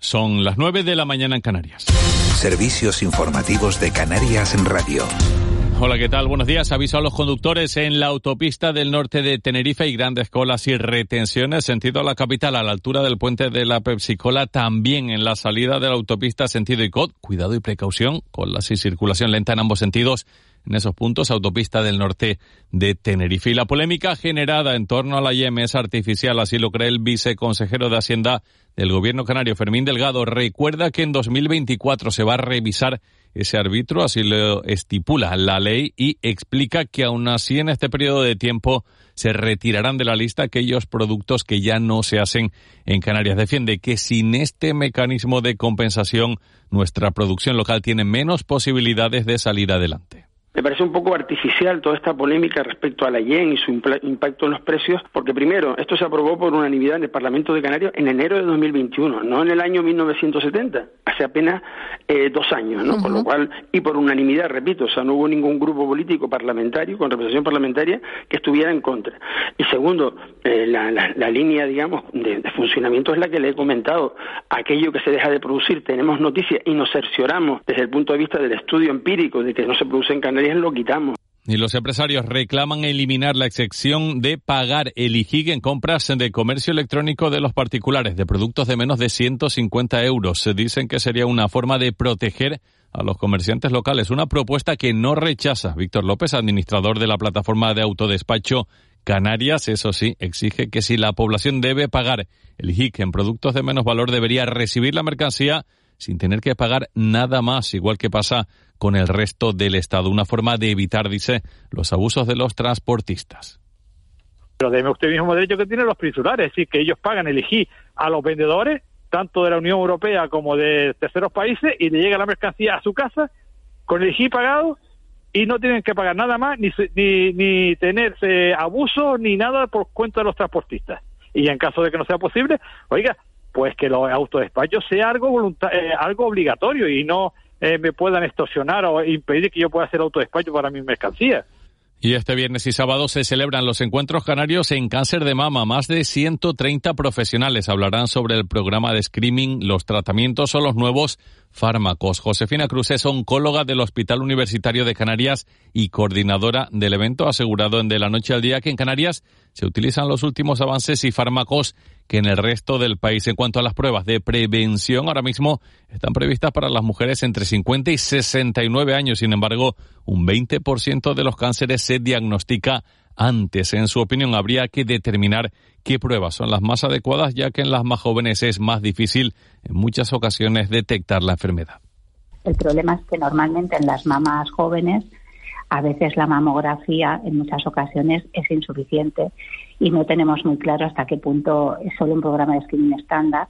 Son las 9 de la mañana en Canarias. Servicios informativos de Canarias en Radio. Hola, ¿qué tal? Buenos días. Aviso a los conductores en la autopista del norte de Tenerife y grandes colas y retenciones sentido a la capital a la altura del puente de la Pepsicola, también en la salida de la autopista sentido ICOT. Cuidado y precaución con la circulación lenta en ambos sentidos en esos puntos, autopista del norte de Tenerife. Y la polémica generada en torno a la IEM artificial, así lo cree el viceconsejero de Hacienda del Gobierno canario, Fermín Delgado. Recuerda que en 2024 se va a revisar ese árbitro, así lo estipula la ley, y explica que aún así en este periodo de tiempo se retirarán de la lista aquellos productos que ya no se hacen en Canarias. Defiende que sin este mecanismo de compensación nuestra producción local tiene menos posibilidades de salir adelante. Me parece un poco artificial toda esta polémica respecto a la yen y su impacto en los precios, porque primero, esto se aprobó por unanimidad en el Parlamento de Canarias en enero de 2021, no en el año 1970, hace apenas eh, dos años, ¿no? Por lo cual, y por unanimidad, repito, o sea, no hubo ningún grupo político parlamentario, con representación parlamentaria, que estuviera en contra. Y segundo, eh, la, la, línea, digamos, de, de, funcionamiento es la que le he comentado. Aquello que se deja de producir, tenemos noticias y nos cercioramos desde el punto de vista del estudio empírico de que no se produce en Canarias lo quitamos. Y los empresarios reclaman eliminar la excepción de pagar el IGIG en compras de comercio electrónico de los particulares de productos de menos de 150 euros. Se dicen que sería una forma de proteger a los comerciantes locales. Una propuesta que no rechaza Víctor López, administrador de la plataforma de autodespacho Canarias. Eso sí, exige que si la población debe pagar el IGIG en productos de menos valor, debería recibir la mercancía sin tener que pagar nada más, igual que pasa con el resto del Estado. Una forma de evitar, dice, los abusos de los transportistas. Pero deme usted mismo derecho que tienen los particulares, es decir, que ellos pagan el IGI a los vendedores, tanto de la Unión Europea como de terceros países, y le llega la mercancía a su casa con el IGI pagado y no tienen que pagar nada más, ni, ni, ni tener abuso, ni nada por cuenta de los transportistas. Y en caso de que no sea posible, oiga, pues que los autodespachos sea algo, eh, algo obligatorio y no eh, me puedan extorsionar o impedir que yo pueda hacer autodespacho para mis mercancías. Y este viernes y sábado se celebran los encuentros canarios en cáncer de mama. Más de 130 profesionales hablarán sobre el programa de screening, los tratamientos o los nuevos fármacos. Josefina Cruz es oncóloga del Hospital Universitario de Canarias y coordinadora del evento. Asegurado en De la Noche al Día que en Canarias se utilizan los últimos avances y fármacos que en el resto del país. En cuanto a las pruebas de prevención, ahora mismo están previstas para las mujeres entre 50 y 69 años. Sin embargo, un 20% de los cánceres se diagnostica antes. En su opinión, habría que determinar qué pruebas son las más adecuadas, ya que en las más jóvenes es más difícil en muchas ocasiones detectar la enfermedad. El problema es que normalmente en las mamás jóvenes a veces la mamografía en muchas ocasiones es insuficiente y no tenemos muy claro hasta qué punto solo un programa de screening estándar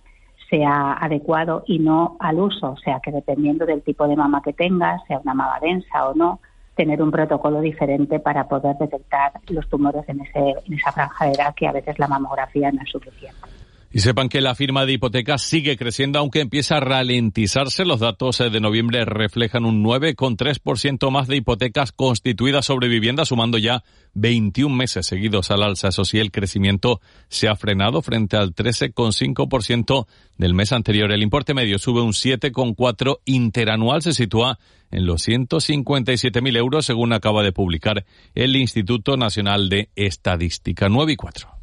sea adecuado y no al uso, o sea que dependiendo del tipo de mama que tengas, sea una mama densa o no, tener un protocolo diferente para poder detectar los tumores en, ese, en esa franja de edad que a veces la mamografía no es suficiente. Y sepan que la firma de hipotecas sigue creciendo, aunque empieza a ralentizarse. Los datos eh, de noviembre reflejan un 9,3% más de hipotecas constituidas sobre vivienda, sumando ya 21 meses seguidos al alza. Eso sí, el crecimiento se ha frenado frente al 13,5% del mes anterior. El importe medio sube un 7,4 interanual, se sitúa en los 157.000 euros, según acaba de publicar el Instituto Nacional de Estadística. 9 y 4.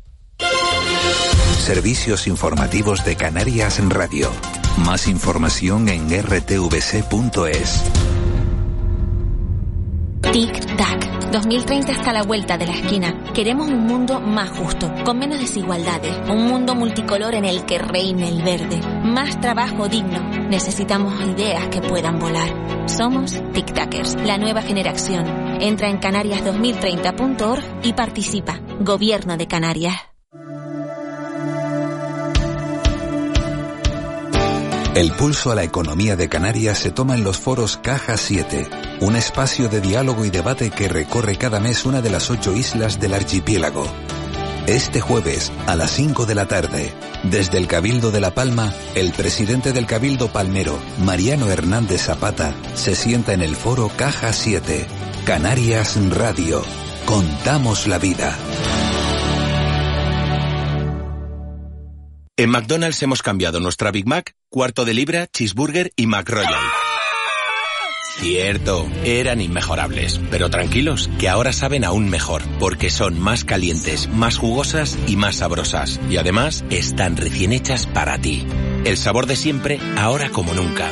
Servicios informativos de Canarias en Radio. Más información en rtvc.es. Tic-tac. 2030 está a la vuelta de la esquina. Queremos un mundo más justo, con menos desigualdades, un mundo multicolor en el que reine el verde, más trabajo digno. Necesitamos ideas que puedan volar. Somos Tic-Tackers, la nueva generación. Entra en canarias2030.org y participa. Gobierno de Canarias. El pulso a la economía de Canarias se toma en los foros Caja 7, un espacio de diálogo y debate que recorre cada mes una de las ocho islas del archipiélago. Este jueves, a las 5 de la tarde, desde el Cabildo de La Palma, el presidente del Cabildo Palmero, Mariano Hernández Zapata, se sienta en el foro Caja 7. Canarias Radio. Contamos la vida. En McDonald's hemos cambiado nuestra Big Mac, cuarto de libra, cheeseburger y McRoyal. Cierto, eran inmejorables, pero tranquilos, que ahora saben aún mejor, porque son más calientes, más jugosas y más sabrosas. Y además, están recién hechas para ti. El sabor de siempre, ahora como nunca.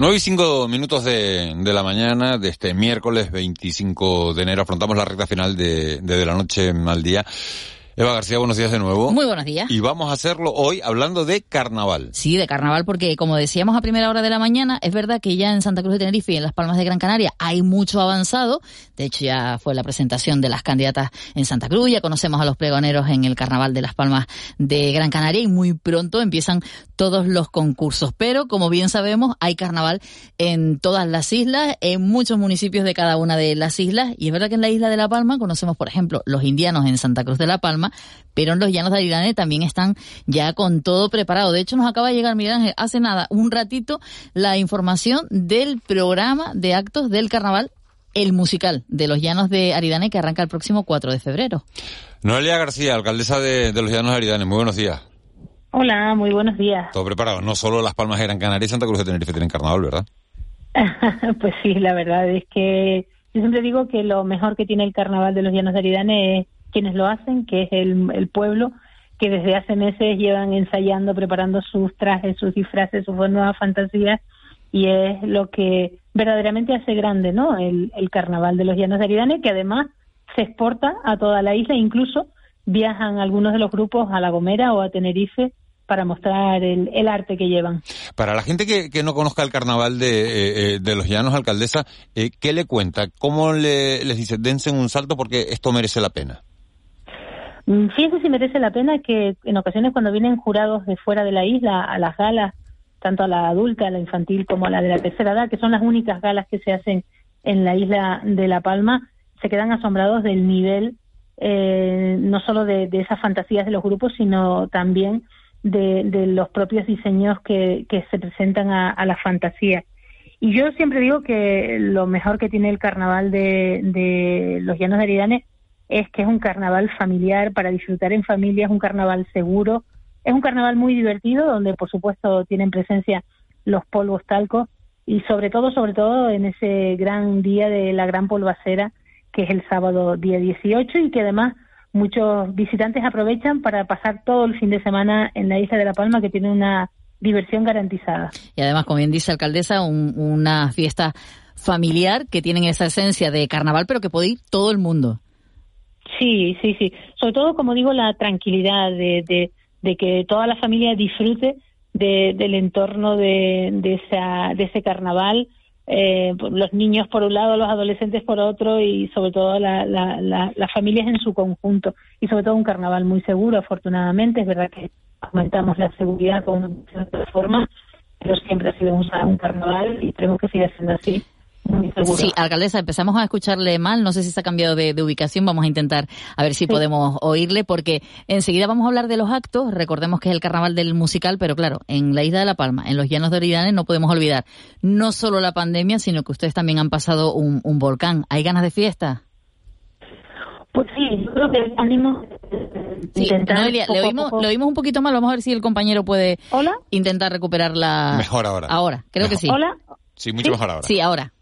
9 y 5 minutos de, de, la mañana de este miércoles 25 de enero afrontamos la recta final de, de, de la noche al día. Eva García, buenos días de nuevo. Muy buenos días. Y vamos a hacerlo hoy hablando de carnaval. Sí, de carnaval, porque como decíamos a primera hora de la mañana, es verdad que ya en Santa Cruz de Tenerife y en Las Palmas de Gran Canaria hay mucho avanzado. De hecho, ya fue la presentación de las candidatas en Santa Cruz, ya conocemos a los pregoneros en el carnaval de Las Palmas de Gran Canaria y muy pronto empiezan todos los concursos. Pero, como bien sabemos, hay carnaval en todas las islas, en muchos municipios de cada una de las islas. Y es verdad que en la isla de La Palma conocemos, por ejemplo, los indianos en Santa Cruz de La Palma, pero en los llanos de Aridane también están ya con todo preparado. De hecho, nos acaba de llegar, Miguel Ángel, hace nada, un ratito, la información del programa de actos del carnaval el musical de los Llanos de Aridane que arranca el próximo 4 de febrero. Noelia García, alcaldesa de, de los Llanos de Aridane, muy buenos días. Hola, muy buenos días. Todo preparado. No solo Las Palmas de Gran Canaria y Santa Cruz de Tenerife tienen carnaval, ¿verdad? pues sí, la verdad es que yo siempre digo que lo mejor que tiene el carnaval de los Llanos de Aridane es quienes lo hacen, que es el, pueblo, que desde hace meses llevan ensayando, preparando sus trajes, sus disfraces, sus nuevas fantasías, y es lo que verdaderamente hace grande, ¿no? El, el carnaval de los Llanos de Aridane, que además se exporta a toda la isla, incluso viajan algunos de los grupos a La Gomera o a Tenerife para mostrar el, el, arte que llevan. Para la gente que, que no conozca el carnaval de, eh, de los llanos, alcaldesa, eh, ¿qué le cuenta? ¿Cómo le, les dice, dense un salto porque esto merece la pena? Fíjense si merece la pena que en ocasiones cuando vienen jurados de fuera de la isla a las galas, tanto a la adulta, a la infantil como a la de la tercera edad, que son las únicas galas que se hacen en la isla de La Palma, se quedan asombrados del nivel, eh, no solo de, de, esas fantasías de los grupos, sino también de, de los propios diseños que, que se presentan a, a, la fantasía. Y yo siempre digo que lo mejor que tiene el carnaval de, de los Llanos de Aridane es que es un carnaval familiar para disfrutar en familia, es un carnaval seguro, es un carnaval muy divertido donde por supuesto tienen presencia los polvos talcos y sobre todo, sobre todo en ese gran día de la gran polvacera que es el sábado día 18 y que además muchos visitantes aprovechan para pasar todo el fin de semana en la isla de La Palma que tiene una diversión garantizada. Y además, como bien dice alcaldesa, un, una fiesta familiar que tienen esa esencia de carnaval, pero que puede ir todo el mundo. Sí, sí, sí. Sobre todo, como digo, la tranquilidad de, de, que toda la familia disfrute de, del entorno de, esa, de ese carnaval. Eh, los niños por un lado, los adolescentes por otro y sobre todo la, la, la, las familias en su conjunto. Y sobre todo un carnaval muy seguro, afortunadamente. Es verdad que aumentamos la seguridad con cierta forma, pero siempre ha sido un, un carnaval y tenemos que siga siendo así. Sí, alcaldesa, empezamos a escucharle mal, no sé si se ha cambiado de, de ubicación, vamos a intentar a ver si sí. podemos oírle, porque enseguida vamos a hablar de los actos, recordemos que es el carnaval del musical, pero claro, en la isla de La Palma, en los llanos de Oridane, no podemos olvidar no solo la pandemia, sino que ustedes también han pasado un, un volcán. ¿Hay ganas de fiesta? Pues sí, yo creo que ánimo sí, Noelia, le oímos, le oímos un poquito mal, vamos a ver si el compañero puede ¿Hola? intentar recuperarla. Mejor ahora. Ahora, creo mejor. que sí. ¿Hola? Sí, mucho ¿Sí? mejor ahora. Sí, ahora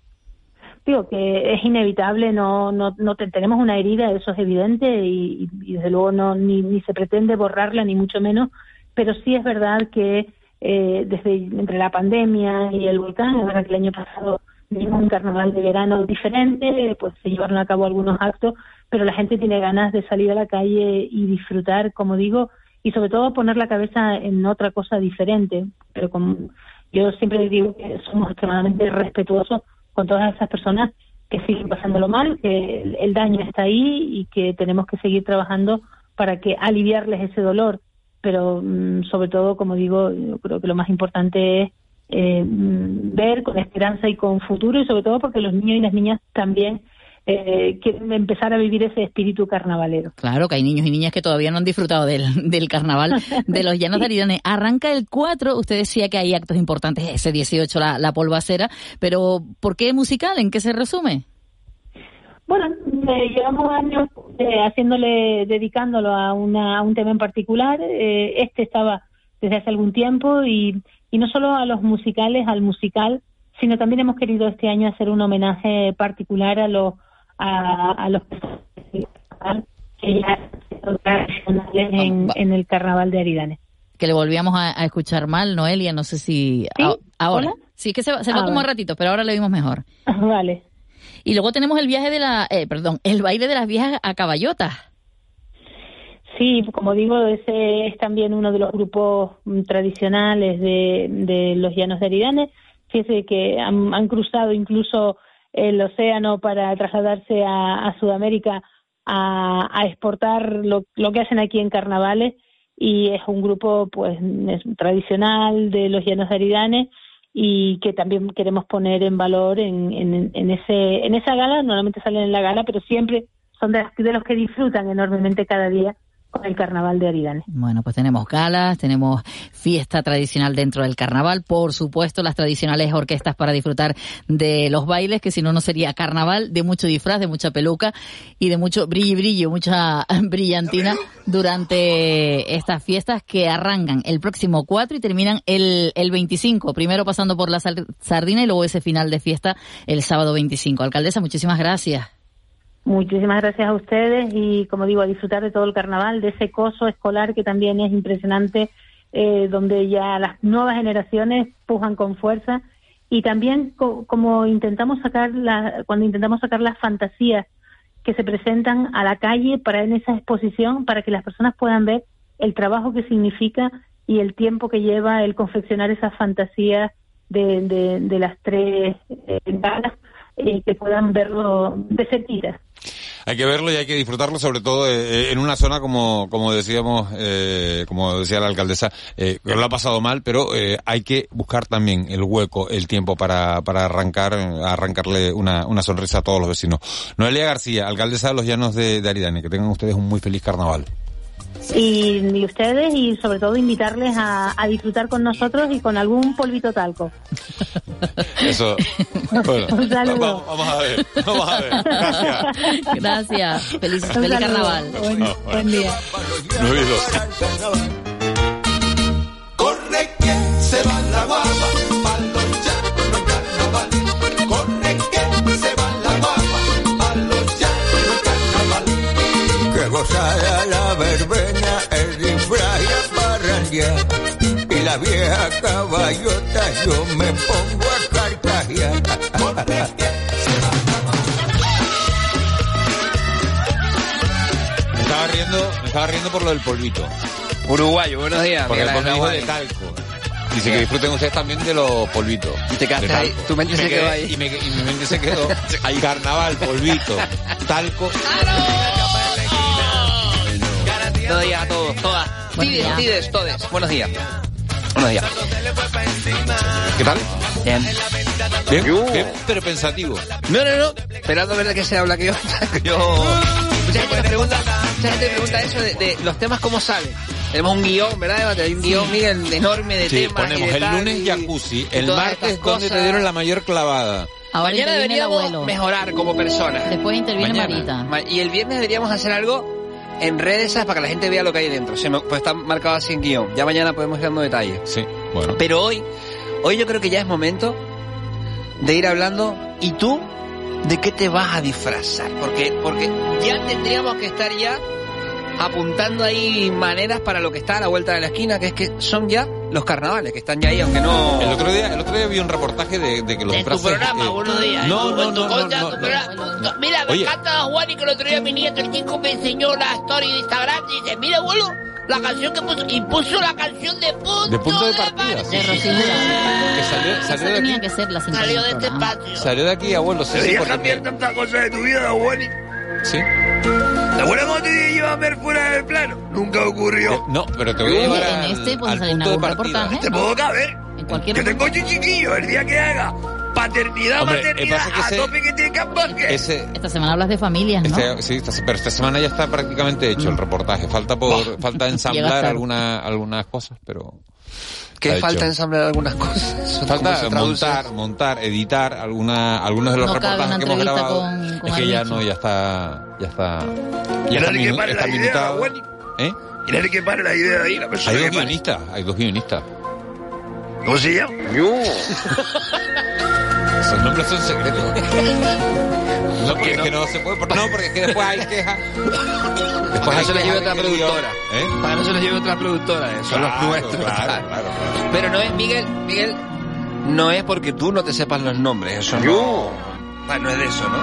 digo que es inevitable, no, no, no te, tenemos una herida, eso es evidente y, desde luego no ni, ni, se pretende borrarla ni mucho menos, pero sí es verdad que eh, desde entre la pandemia y el volcán. Es que el año pasado vimos un carnaval de verano diferente, pues se llevaron a cabo algunos actos, pero la gente tiene ganas de salir a la calle y disfrutar, como digo, y sobre todo poner la cabeza en otra cosa diferente. Pero como yo siempre digo que somos extremadamente respetuosos con todas esas personas que siguen pasándolo mal, que el, daño está ahí y que tenemos que seguir trabajando para que aliviarles ese dolor. Pero mm, sobre todo, como digo, yo creo que lo más importante es eh, mm, ver con esperanza y con futuro y sobre todo porque los niños y las niñas también eh, quieren empezar a vivir ese espíritu carnavalero. Claro, que hay niños y niñas que todavía no han disfrutado del, del carnaval de los Llanos de Aridane. Arranca el 4, usted decía que hay actos importantes, ese 18 la, la polvacera, pero ¿por qué musical? ¿En qué se resume? Bueno, eh, llevamos años eh, haciéndole, dedicándolo a, una, a un tema en particular. Eh, este estaba desde hace algún tiempo y, y no solo a los musicales, al musical, sino también hemos querido este año hacer un homenaje particular a los a, a los que ya en, en el carnaval de Aridane. Que le volvíamos a, escuchar mal, Noelia, no sé si... ahora. Sí, que se se va ah, como ratito, pero ahora lo vimos mejor. vale. Y luego tenemos el viaje de la... Eh, perdón, el baile de las viejas a caballota. Sí, como digo, ese es también uno de los grupos mm, tradicionales de, de los llanos de Aridane. Fíjese que han, han cruzado incluso el océano para trasladarse a, Sudamérica a, exportar lo, que hacen aquí en carnavales. Y es un grupo pues tradicional de los llanos de Aridane y que también queremos poner en valor en, en, ese en esa gala. Normalmente salen en la gala pero siempre son de los que disfrutan enormemente cada día con el carnaval de Aridane. Bueno, pues tenemos galas, tenemos fiesta tradicional dentro del carnaval, por supuesto las tradicionales orquestas para disfrutar de los bailes, que si no, no sería carnaval, de mucho disfraz, de mucha peluca y de mucho brillo brillo, mucha brillantina durante estas fiestas que arrancan el próximo 4 y terminan el, el 25, primero pasando por la sardina y luego ese final de fiesta el sábado 25. Alcaldesa, muchísimas gracias. Muchísimas gracias a ustedes y, como digo, a disfrutar de todo el carnaval, de ese coso escolar que también es impresionante, eh, donde ya las nuevas generaciones pujan con fuerza y también como intentamos sacar la, cuando intentamos sacar las fantasías que se presentan a la calle para en esa exposición para que las personas puedan ver el trabajo que significa y el tiempo que lleva el confeccionar esas fantasías de, de, las tres eh, y que puedan verlo de cerquita. Hay que verlo y hay que disfrutarlo, sobre todo eh, en una zona como, como decíamos, eh, como decía la alcaldesa, eh, que lo ha pasado mal, pero eh, hay que buscar también el hueco, el tiempo para, para arrancar, arrancarle una, una sonrisa a todos los vecinos. Noelia García, alcaldesa de los Llanos de, de Aridane, que tengan ustedes un muy feliz carnaval y, ustedes y sobre todo invitarles a, disfrutar con nosotros y con algún polvito talco. Eso. Un saludo. Vamos, a ver, vamos a ver. Gracias. Feliz, carnaval. Buen, buen día. Y la vieja caballota yo me pongo a carcajear. Me estaba riendo, me estaba riendo por lo del polvito. Uruguayo, buenos días. Porque el polvito de talco. Dice que disfruten ustedes también de los polvitos. Y te quedaste ahí, tu mente se quedó ahí. Y, me, y mi mente se quedó ahí carnaval, polvito, talco. Buenos días a todos, todas. Tides, tides, todes. Buenos días. Buenos días. ¿Qué tal? Bien. Bien, bien, pero pensativo. No, no, no. Esperando a ver de qué se habla que yo. yo... Mucha gente me pregunta, mucha gente me pregunta eso de, de los temas cómo salen. Tenemos un guion, ¿verdad? Hay un guion, Miguel, enorme de sí, temas. ponemos el lunes jacuzzi, el martes donde te dieron la mayor clavada. Ahora Mañana deberíamos mejorar como persona. Después interviene Marita. Y el viernes deberíamos hacer algo en redes para que la gente vea lo que hay dentro. Se me, pues está marcado así en guion. Ya mañana podemos ir dando detalles. Sí, bueno. Pero hoy, hoy yo creo que ya es momento de ir hablando. ¿Y tú? ¿De qué te vas a disfrazar? Porque, porque ya tendríamos que estar ya apuntando ahí maneras para lo que está a la vuelta de la esquina, que es que son ya los carnavales, que están ya ahí, aunque no... El otro día, el otro día vi un reportaje de, de que los De tu programa, eh, buenos días. No, En no, en no, no, no, no. Mira, me Oye. encanta Juan y que el otro día mi nieto, el chico, me enseñó la story de Instagram y dice, mira, abuelo, la canción que puso, y puso la canción de punto, De punto de partida. De. Jurado. Que salió, Esa salió de tenía aquí. que ser la Salió de este espacio. Salió de aquí, abuelo. Deberías porque- cambiar tantas cosas de tu vida, Juan. Sí. ¿Te acuerdas cuando te iba a ver fuera del plano? Nunca ocurrió. Eh, No, pero te voy a llevar en este puede al salir en punto de algún partida. reportaje. Te puedo caber. En cualquier Que tengo chiquillo el día que haga paternidad, Hombre, maternidad, pasa que a ese- tope que cambaje. Ese, Esta semana hablas de familias, ¿no? este, sí, esta, pero esta semana ya está prácticamente hecho el reportaje. Falta por, falta ensamblar tarde. alguna, algunas cosas, pero Que falta hecho. ensamblar algunas cosas. Montar, montar, editar alguna, algunos de los No reportajes que hemos grabado. con- con es que ya no, ya está, ya está, ya está, minu- está minutado. ¿Eh? Y nadie que pare la idea ahí, la persona Hay dos guionistas, hay dos guionistas. ¿Cómo se llama? Esos nombres son secretos. No, porque es que no se puede, por- no, porque es que después hay quejas. Después Para hay se los lleve otra productora. ¿Eh? Para no se los lleve otra productora. eh, Son los Claro, nuestros. Claro, claro. Pero no es, Miguel, Miguel, no es porque tú no te sepas los nombres, eso no. Bueno, no es de eso, ¿no?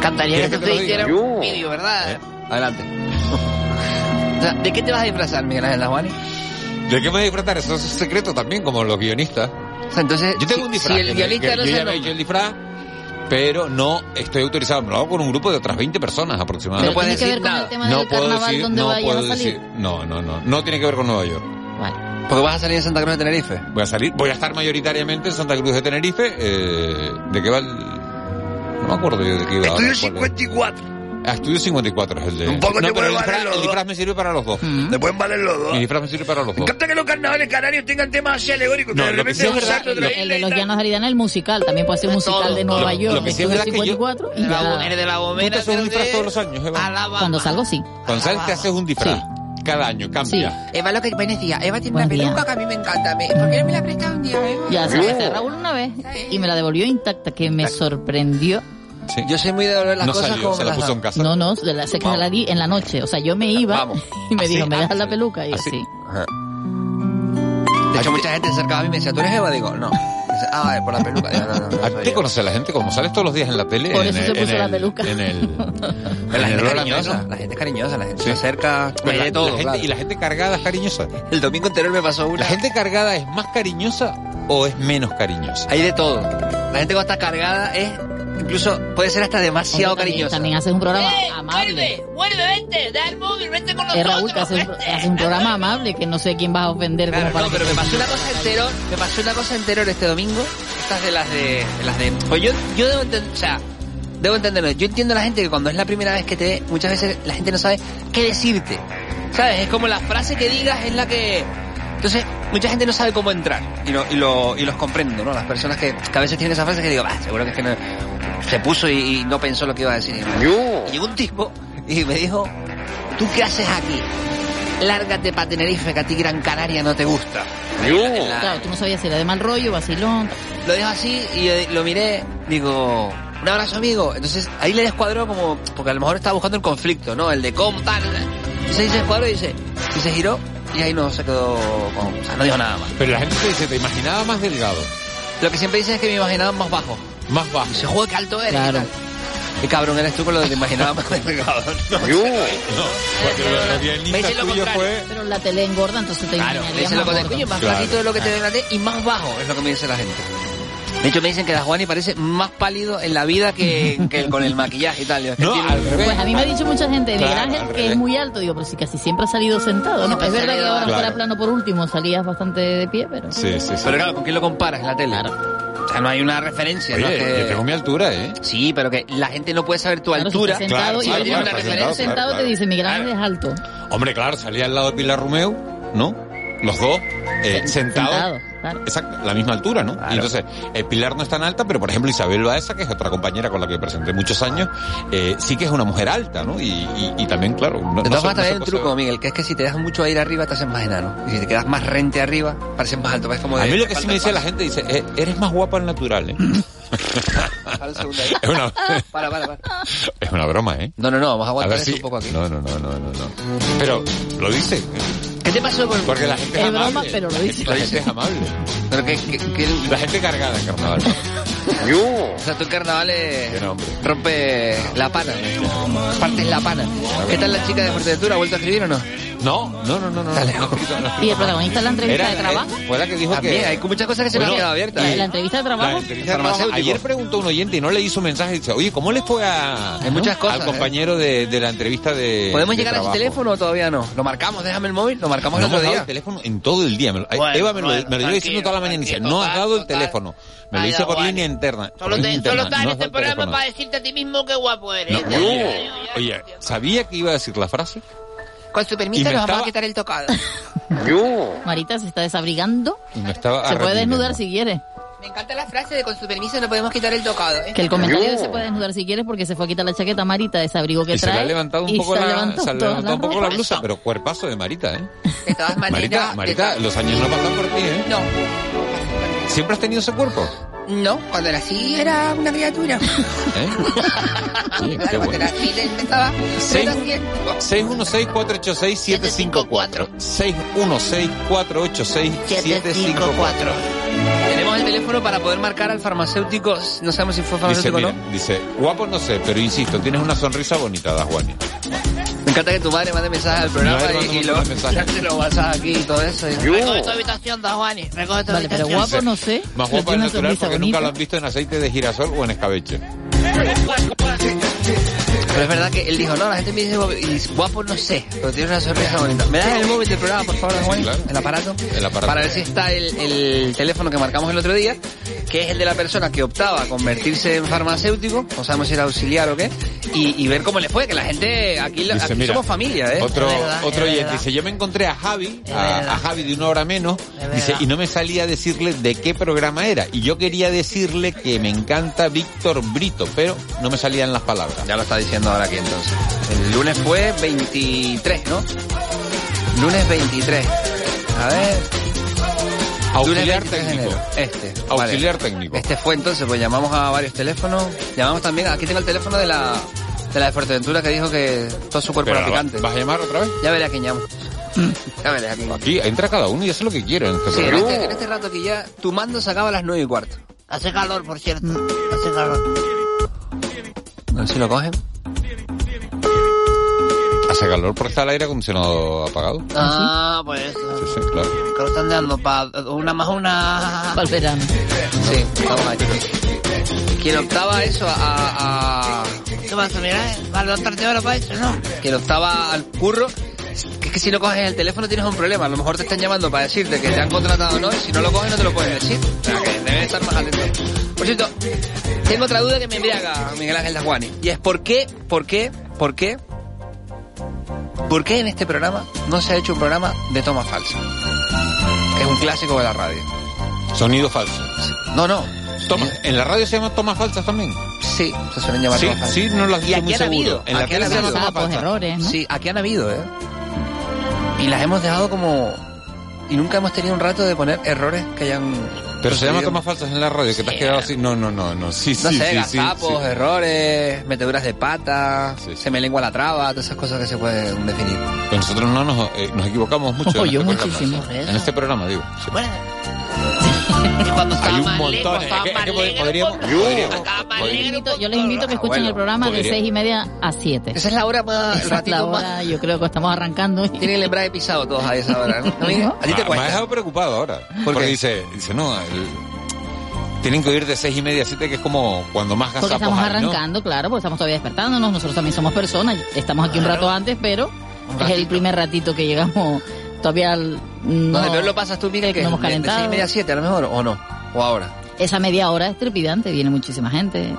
Cantaría que ¿Quieres te que te hiciera un vídeo, ¿verdad? Adelante. O sea, ¿De qué te vas a disfrazar, Miguel Ángel Laguani? ¿De qué me voy a disfrazar? Eso es secreto también, como los guionistas. O sea, entonces, Yo tengo si- un disfraz. si el no yo se ya me he hecho el disfraz, pero no estoy autorizado. Me lo hago con un grupo de otras 20 personas Pero aproximadamente. puedes tiene que ver decir con nada. el tema No del puedo carnaval decir, donde no puedo a salir. decir. No, no, no. No tiene que ver con Nueva York. Vale. Porque vas a salir en Santa Cruz de Tenerife. Voy a salir, voy a estar mayoritariamente en Santa Cruz de Tenerife. Eh, ¿De qué va el.? No me acuerdo yo de qué iba. Estudio ahora, ¿cuál es? 54. Ah, Estudio 54 es el de. Un poco no, te pero el valer disfraz, los el dos. disfraz me sirve para los dos. Te pueden valer los dos. Mi disfraz me sirve para los Me dos. encanta que los carnavales canarios tengan temas así alegóricos. No, que de lo que repente sí es un verdad, de El, la el de los. Llanos de Aridana, el musical, también puede ser un musical todo. de Nueva Lo- York, lo que de sí es verdad que yo- 54, y De la, eres de la Tú te gomera. haces un disfraz todos los años, Eva. Cuando salgo sí. Con Sal te haces un disfraz. Cada año, cambia. Eva lo que me decía, Eva tiene Buenos una peluca días. que a mí me encanta. Me, ¿Por qué no me la presta un día, Eva? Ya se la hice a Raúl una vez y me la devolvió intacta, que me sorprendió. Sí. Yo soy muy de ver las no cosas salió, como se me la las puso dan. en casa. No, no, de la, sé que se la di en la noche. O sea, yo me iba Vamos. y me Así, dijo, ¿me dejas la peluca? Y Así. así. De hecho, mucha gente se acercaba a mí y me decía, ¿tú eres Eva? Digo, no. Dice, ah, por la peluca. Digo, no, no, no, ¿A ti te conoce la gente? Como sales todos los días en la tele. Por en eso el- se puso en la el- peluca. En el, la en el gente es cariñosa, la gente es cariñosa, la gente Sí. se acerca, Pero me la- de todo, la gente- claro. Y la gente cargada es cariñosa. El domingo anterior me pasó una. ¿La gente cargada es más cariñosa o es menos cariñosa? Hay de todo. La gente cuando está cargada es, incluso puede ser hasta demasiado Hombre, también, haces un programa ¡Eh, amable. vuelve! ¡Vuelve, vente! ¡Da el móvil, vente con nosotros! Raúl que hace un, vente. hace un programa amable, que no sé quién vas a ofender Claro, como para no, pero me pasó una cosa entero, me pasó una cosa entero este domingo. Estas de las de, de las de, pues yo, yo debo entender, o sea, debo entenderlo. Yo entiendo a la gente que cuando es la primera vez que te ve, muchas veces la gente no sabe qué decirte. ¿Sabes? Es como la frase que digas es la que, entonces, mucha gente no sabe cómo entrar. Y lo, y lo, y los comprendo, ¿no? Las personas que, que a veces tienen esa frase que digo, bah, seguro que es que no, se puso y, y no pensó lo que iba a decir. Y llegó un tipo y me dijo, ¿tú qué haces aquí? Lárgate para Tenerife, que a ti Gran Canaria no te gusta. La- Claro, tú no sabías si era de mal rollo, vacilón. lo dejo así y yo lo miré, digo, un abrazo amigo. Entonces ahí le descuadró como, porque a lo mejor estaba buscando el conflicto, ¿no? El de cómo tal. Entonces se descuadró y dice, y se giró y ahí no se quedó con, o sea, no dijo nada más. Pero la gente te dice, te imaginaba más delgado, Lo que siempre dice es que me imaginaba más bajo. Más bajo. Dice, joder, qué alto eres. Claro. Qué cabrón eres tú con lo de te imaginaba más delgado. No, No, porque lo, tuyo contrario. fue... Pero la tele engorda, entonces te Claro, me imaginarías más que gordo. coño, más Claro. flaquito de lo que te la tele y más bajo, es lo que me dice la gente. De hecho, me dicen que Juani parece más pálido en la vida que, que con el maquillaje y tal. Digo, es que No, tiene- al revés. Pues a mí me ha dicho mucha gente, Miguel Claro, Ángel, que es muy alto. Digo, pero si casi siempre ha salido sentado, Es verdad que ahora Claro. fuera plano por último salías bastante de pie, pero... Sí, sí, sí. Pero claro, ¿con quién lo comparas en la tele? Claro. O sea, no hay una referencia. ¿no? Oye, Que- yo tengo mi altura, ¿eh? Sí, pero que la gente no puede saber tu Claro, si altura. estás sentado Claro, y claro, una referencia sentado, sentado claro, te dice Miguel Ángel Claro. es alto. Hombre, claro, salía al lado de Pilar Romeu, ¿no? Los dos, eh, sentados. Sentado, claro. Exacto, la misma altura, ¿no? Y entonces, eh, Pilar no es tan alta, pero por ejemplo Isabel Baeza, que es otra compañera con la que presenté muchos años, eh, sí que es una mujer alta, ¿no? Y, y, y también, claro, no, De no todas también puede truco. Miguel, que es que si te das mucho aire arriba, te haces más enano. Y si te quedas más rente arriba, pareces más alto. Como A de- mí lo que sí me dice la gente, dice, eh, eres más guapa al natural, ¿eh? Para un segundo ahí. Es una, Para, para, para. es una broma, ¿eh? No, no, no, vamos a A aguantar ver si... un poco aquí. No, no, no, no, no, no. Pero, lo dice. ¿Eh? ¿Qué te pasó con Porque la gente es, Es amable. broma, pero lo dice. La gente es amable. Pero que, que, que- La gente cargada en carnaval. O sea, tú en carnavales Qué nombre. rompe la pana. Partes la pana. ¿Qué tal la chica de Fuerteventura? ¿Ha vuelto a escribir o no? No, no, no, no, no. Dale. no. ¿Y el protagonista de la entrevista Era- de trabajo? eh, Fue la que dijo También, que... hay muchas cosas que se me han Bueno, quedado abiertas. ¿La, la entrevista de La trabajo? entrevista de trabajo. Farmacéutico. Ayer preguntó un oyente y no le hizo un mensaje y dice, oye, ¿cómo le fue a, Hay muchas cosas, al compañero de, de la entrevista de ¿Podemos de llegar a ese trabajo? teléfono o todavía no? ¿Lo marcamos? Déjame el móvil. ¿Lo marcamos No el otro día? el teléfono en todo el día. Me lo- Bueno, Eva me lo, bueno, me lo lleva diciendo toda la mañana. Dice, tranquilo, no has dado el teléfono. Me lo dice por línea interna. Solo, estás en este programa para decirte a ti mismo qué guapo eres. No, ¿eh? oye, sabía que iba a decir la frase. Con su permiso nos vamos a quitar el tocado. Marita se está desabrigando. Me estaba Se puede desnudar si quiere. Me encanta la frase de con su permiso no podemos quitar el tocado. ¿eh? Que el comentario de se puede desnudar si quieres porque se fue a quitar la chaqueta Marita de ese abrigo que Y se trae. le ha levantado un y poco se la, levantó se le ha levantado un poco la ropa. blusa, pero cuerpazo de Marita, ¿eh? De todas maneras... Marita, Marita, los años no pasan por ti, ¿eh? No, ¿Siempre has tenido ese cuerpo? No, cuando era así era una criatura. ¿Eh? Sí, qué Cuando bueno. era así le empezaba... Sí. 300. 616-486-754. 616-486-754. Tenemos el teléfono para poder marcar al farmacéutico. No sabemos si fue Dice, farmacéutico o mira, no. dice, guapo no sé, pero insisto, tienes una sonrisa bonita, Dajuani. Me encanta que tu madre mande mensajes al programa y, y mensaje. ya te lo WhatsApp aquí y todo eso. y- Recoge tu habitación, da Juani. Recoge tu Vale, pero habitación. guapo no sé. Más tiene es natural porque nunca lo han visto en aceite de girasol o en escabeche. Pero es verdad que él dijo, no, la gente me dice guapo, no sé, pero tiene una sonrisa bonita. ¿Me das el móvil del programa, por favor, Juan? Claro. El aparato. El aparato. Para ver si está el, el teléfono que marcamos el otro día, que es el de la persona que optaba a convertirse en farmacéutico, no sabemos si era auxiliar o qué, y, y ver cómo le fue, que la gente, aquí, Dice, aquí mira, somos familia, ¿eh? Otro, verdad, otro oyente dice, yo me encontré a Javi, a, Javi de una hora menos, dice, y no me salía a decirle de qué programa era. Y yo quería decirle que me encanta Víctor Brito, pero no me salían las palabras. Ya lo está diciendo ahora aquí entonces. El lunes fue 23, ¿no? Lunes 23. A ver. Auxiliar Lunes 23 de técnico. Este. Auxiliar vale. técnico. Este fue entonces, pues llamamos a varios teléfonos. Llamamos también, aquí tengo el teléfono de la de la de Fuerteventura que dijo que todo su cuerpo era picante. ¿Vas a llamar otra vez? Ya veré a quién llamo. Ya veré a quién llamo. Aquí entra cada uno y hace lo que quiere en este Sí, en este, en este rato que ya tu mando se acaba a las 9 y cuarto. Hace calor, por cierto. Hace calor. A ver si lo cogen. Hace calor porque está el aire acondicionado apagado. Ah, pues eso. Sí, sí, claro. Que lo están dando para una más una. Para el verano. Sí, estamos ahí. Quien optaba eso, a, a, ¿Qué pasa? Mira, eh, va a levantarte ahora para eso, ¿no? quien optaba al curro, es que si no coges el teléfono tienes un problema. A lo mejor te están llamando para decirte que te han contratado o no, y si no lo coges no te lo pueden decir. O sea, que debes estar más atento. Por cierto, tengo otra duda que me embriaga Miguel Ángel Dajuani. Y es por qué, por qué, por qué, por qué en este programa no se ha hecho un programa de toma falsa. Es un clásico de la radio. Sonido falso. No, no. Toma, ¿En la radio se llama tomas falsas también? Sí, se suelen llamar Sí, tomas falsas. sí, no lo has Y dicho aquí muy han seguro. habido. En la aquí han tele se llama habido. toma falsa. errores, ¿no? Sí, aquí han habido, ¿eh? Y las hemos dejado como... Y nunca hemos tenido un rato de poner errores que hayan... Pero se llama tomas falsas en la radio, que te has quedado así. No, no, no, no. Sí, No sí, sé, sí, sí, gazapos, sí. errores, meteduras de pata, Sí, sí. se me lengua la traba, todas esas cosas que se pueden definir. Pero nosotros no nos, eh, nos equivocamos mucho. Oh, en yo este programa. muchísimo. En este programa, digo. sí. Bueno. Y cuando estaba Hay un montón. Yo les invito, a que escuchen el programa de seis y media a siete. Esa es la hora más... Esa El es la hora, yo creo que estamos arrancando. Tienen el embrague pisado todos a esa hora. A ti te me ha dejado preocupado ahora. ¿Por porque dice, dice, no, el- tienen que oír de seis y media a siete, que es como cuando más Porque gazapos estamos hay, ¿no? arrancando, claro, porque estamos todavía despertándonos, nosotros también somos personas, estamos aquí un rato antes, pero es el primer ratito que llegamos, todavía no, No, entonces lo pasas tú, Miguel, que no hemos de- de calentado. seis y media a siete, a lo mejor, o no, o ahora. esa media hora es trepidante, viene muchísima gente,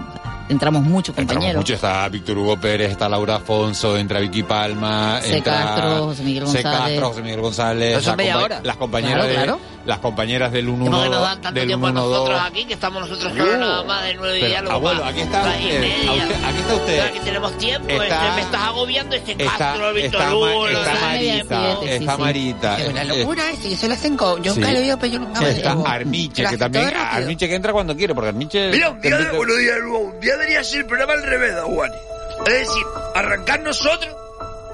entramos muchos Entramos compañeros. mucho, está Víctor Hugo Pérez, está Laura Afonso, entra Vicky Palma, C. entra Castro, José Miguel C. González. Castro, José Miguel González, Pero son las media compa- hora. las compañeras Claro, de, claro. las compañeras del 1 ¿Por qué nos dan tanto del tiempo a 1 nosotros 2 aquí? Que estamos nosotros solo nada más de nueve y Pero, algo abuelo, más. aquí está usted, usted- aquí está usted. Pero aquí tenemos tiempo, Está- este, me estás agobiando este está, Castro, Víctor está, Hugo, está Marita, siete, sí, está sí. Marita, Es una eh, locura este, que se lo hacen con... Yo Sí. nunca lo he oído, pero yo nunca me está. Armiche, que también. Armiche que entra cuando quiere, porque Armiche... Mira, un día, buenos días, un día debería ser el programa al revés, Juan. Es decir, arrancar nosotros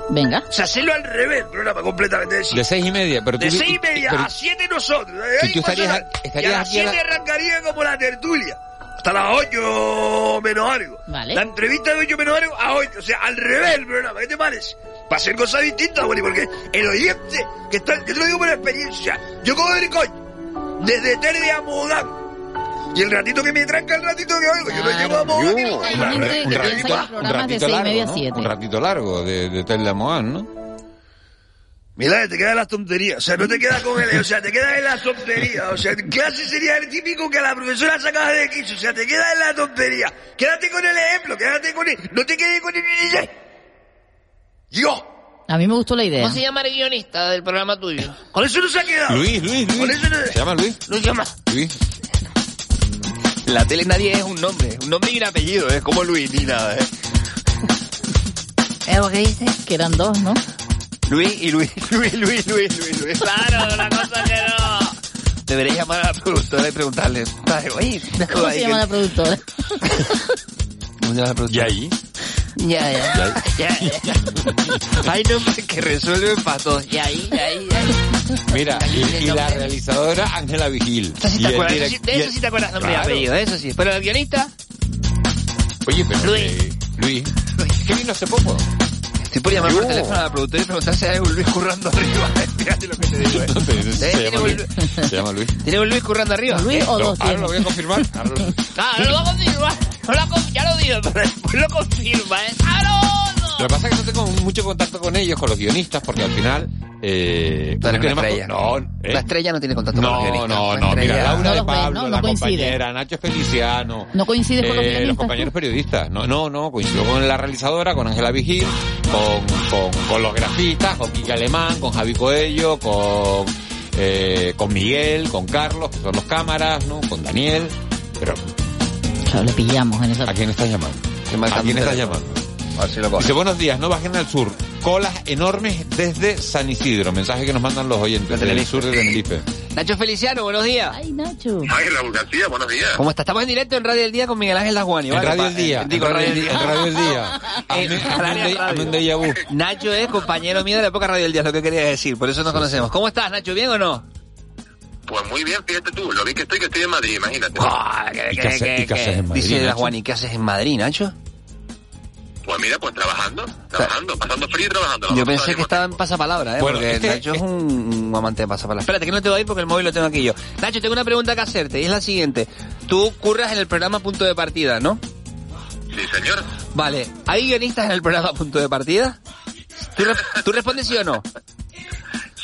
Venga. O sea, hacerlo al revés, el programa completamente. De seis y media, pero tú... De seis y media pero- a siete nosotros. Si Ahí tú estarías- estarías y a las a la- siete arrancaría como la tertulia. Hasta las ocho menos algo. Vale. La entrevista de ocho menos algo a ocho. O sea, al revés el programa. ¿Qué te parece? Va a ser cosas distintas, Willy, porque el oyente que está... Yo te lo digo por experiencia. Yo cojo el coño. Desde Tele a Mogán. Y el ratito que me tranca, el ratito que oigo. Yo lo llevo a gente un ratito, largo. Un ratito largo de, de Tel Moán, ¿no? Mira, te quedan las tonterías. O sea, no te quedas con él. O sea, te quedas en la tontería. O sea, en clase sería el típico que a la profesora sacaba de quiso. O sea, te quedas en la tontería. Quédate con el ejemplo, quédate con él. No te quedes con el... Yo. A mí me gustó la idea. ¿Cómo se llama el guionista del programa tuyo? Con eso no se ha quedado. Luis, Luis, Con Luis. eso no... ¿Se llama Luis? Luis llama. Luis. La tele nadie es un nombre, un nombre y un apellido, es como Luis ni nada, ¿eh? ¿Es lo que dice? Que eran dos, ¿no? Luis y Luis, Luis, Luis, Luis, Luis, Luis. Claro, una cosa que no. Debería llamar a la productora y preguntarle, "Ay, oye, ¿Cómo se llama la productora? ¿Cómo se llama la productora? ¿Y ahí? Ya, ya. Ya, ya. Hay nombres que resuelven para todos. Y ahí, y ahí, y ahí. Mira, y, y la realizadora Ángela Vigil. Eso sí Y te acuerdas, eso de y eso el- sí te acuerdas nombre y Claro. apellido, eso sí. Pero el guionista, Oye, pero... Luis. eh, Luis. ¿Qué vino hace poco? Estoy por llamar por teléfono a la productora y preguntar si hay un Luis currando arriba. Fíjate lo que te digo, ¿eh? No te- se, llama Luis. se llama Luis. ¿Tiene un Luis currando arriba? ¿Luis o Lo- dos ahora lo voy a confirmar. Ahora lo- Ah, no lo va a confirmar. No lo con- ya lo digo, pero después lo confirma, ¿eh? ¡Claro! Lo que pasa es que no tengo mucho contacto con ellos, con los guionistas, porque al final... Eh, Tú eres una estrella. No, ¿eh? La estrella no tiene contacto con los No, guionistas. no, La no, mira, Laura No de ven, Pablo, ¿no? la No compañera, Nacho Feliciano. ¿No coincides con los eh, guionistas? los compañeros periodistas. No, no, no, coincido con la realizadora, con Ángela Vigil, con, con, con los grafistas, con Kike Alemán, con Javi Coello, con, eh, con Miguel, con Carlos, que son los cámaras, ¿no? Con Daniel. Pero, Claro, le pillamos en esa... ¿a quién estás llamando? ¿A quién estás llamando? Lo. Dice, buenos días, no bajen al sur. Colas enormes desde San Isidro. Mensaje que nos mandan los oyentes De del sur de Tenerife. Nacho Feliciano, buenos días. Ay, Nacho. Ay, Raúl García, buenos días. ¿Cómo está? Estamos en directo en Radio El Día con Miguel Ángel Dajuani. En ¿vale? Radio Pa- El Día. En Digo, Radio El Día. En Radio El Día. En Radio. déjà vu. Nacho es compañero mío de la época Radio El Día, es lo que quería decir, por eso nos conocemos. ¿Cómo estás, Nacho? ¿Bien o no? Pues muy bien, fíjate tú, lo vi que estoy, que estoy en Madrid, imagínate. ¿qué- ¿Y qué- qué hace- qué- y qué haces qué? en Madrid, Dice? Dajuani, ¿qué haces en Madrid, Nacho? Pues mira, pues trabajando, trabajando, pasando frío y trabajando. Yo pensé que estaba en pasapalabra, ¿eh? Bueno, porque este- Nacho es un, un amante de pasapalabra. Espérate, que no te voy a ir porque el móvil lo tengo aquí yo. Nacho, tengo una pregunta que hacerte y es la siguiente. Tú curras en el programa Punto de Partida, ¿no? Sí, señor. Vale, ¿hay guionistas en el programa Punto de Partida? ¿Tú, re- tú respondes sí o no?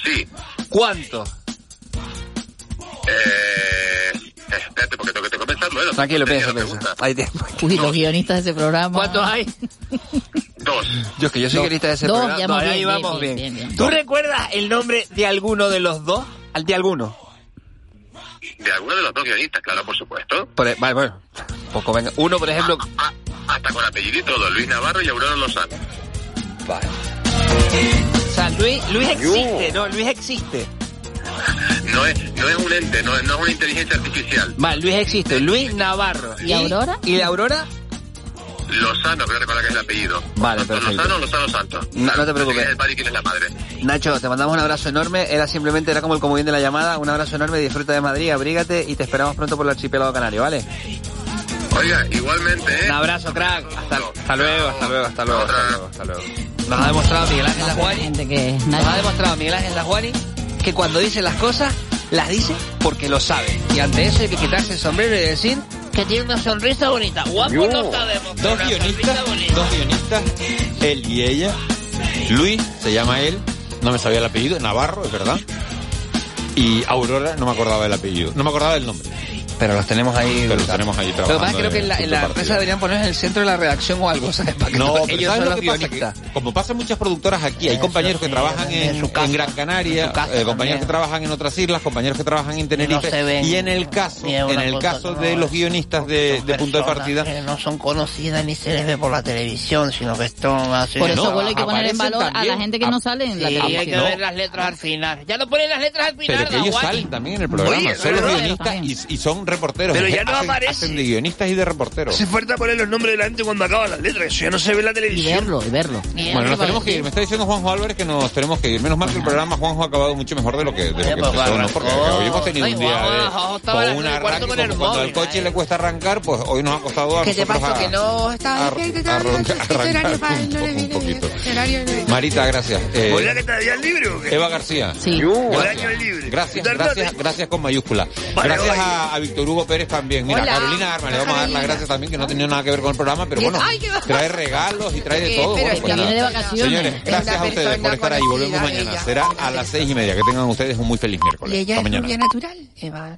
Sí. ¿Cuánto? Eh, espérate, porque tengo que, tengo que pensarlo, ¿eh? Tranquilo, piensa, piensa. te- Uy, los guionistas de ese programa. ¿Cuántos hay? Dos. Yo es que yo soy Dos. guionista de ese Dos, programa. ya No, vamos ahí bien, vamos bien, bien. bien, bien. ¿Tú recuerdas el nombre de alguno de los dos? ¿Al de alguno? De alguno de los dos guionistas, claro, por supuesto. Por e- vale, bueno. Poco venga. Uno, por ejemplo. Ah, hasta con apellido y todo, Luis Navarro y Aurora Lozano. Vale. O sea, Luis, Luis existe, ¿no? Luis existe. No es, no es un ente, no es, no es una inteligencia artificial. Vale, Luis existe. Luis Navarro. ¿Y Aurora? ¿Y la Aurora? Lozano, creo recordar que es el apellido. Vale, perfecto. Lozano o Lozano Santos. No, no te preocupes. ¿Quién es el padre y quién es la madre? Nacho, te mandamos un abrazo enorme. Era simplemente, era como el comodín de la llamada. Un abrazo enorme, disfruta de Madrid, abrígate y te esperamos pronto por el archipiélago canario, ¿vale? Oiga, igualmente, ¿eh? Un abrazo, crack. Hasta, hasta luego, hasta luego, hasta luego, hasta luego, hasta luego. Nos ha demostrado Miguel Ángel Lajuani, nos ha demostrado Miguel Ángel Lajuani que cuando dice las cosas, las dice porque lo sabe. Y ante eso hay que quitarse el sombrero y decir, Que tiene una sonrisa bonita. Guapo no sabemos. Dos guionistas, dos guionistas, él y ella. Luis, se llama él, no me sabía el apellido, Navarro, es verdad. Y Aurora, no me acordaba del apellido, no me acordaba del nombre. Pero los tenemos ahí. Pero los tenemos ahí Lo que pasa trabajando. es que creo que en la, en la empresa deberían poner en el centro de la redacción o algo, ¿sabes? Para que No, todos pero ellos ¿sabes son lo los que pasa? Que, como pasa en muchas productoras aquí, hay Eso compañeros que trabajan en en, su casa, en Gran Canaria, en su casa eh, compañeros también. que trabajan en otras islas, compañeros que trabajan en Tenerife, ven y en el caso, en el caso no, de los guionistas de, de punto de partida, que no son conocidas ni se les ve por la televisión, sino que están así. Por eso No, vuelve hay que poner en valor a la gente que no sale en la Sí, hay que televisión. ver las letras al final. Ya no ponen las letras al final, pero que ellos salen también en el programa, son los guionistas y, y son reporteros. Pero ya no Hacen- aparece. hacen de guionistas y de reporteros. Hace falta poner los nombres de la gente cuando acaban las letras. Eso ya no se ve en la televisión. y verlo. Bueno, nos tenemos que ir. Me está diciendo Juanjo Álvarez que nos tenemos que ir. Menos mal que el programa Juanjo ha acabado mucho mejor de lo que, de lo que pues, empezó, ¿no? Porque hoy hemos tenido Ay, un día Juanjo, de, con un y arranque, con el como cuando al coche le cuesta arrancar, pues hoy nos ha costado a ¿Qué te pasó? a- Que no estaba un, poquito. Marita, gracias. Eh, ¿Podría que te el libre o qué? Eva García. Sí. Gracias. Gracias, con mayúscula. Gracias a, a Víctor Hugo Pérez también. Mira, Hola. Carolina Arma, le vamos a dar las gracias también, que no ha tenido nada que ver con el programa, pero bueno, trae regalos y trae de Eh, todo. Bueno, es pues nada. viene de vacaciones. Señores, Es gracias a ustedes por estar ahí. Volvemos mañana. Será a las seis y media. Que tengan ustedes un muy feliz miércoles. Y ella Hasta es mañana. natural, Eva.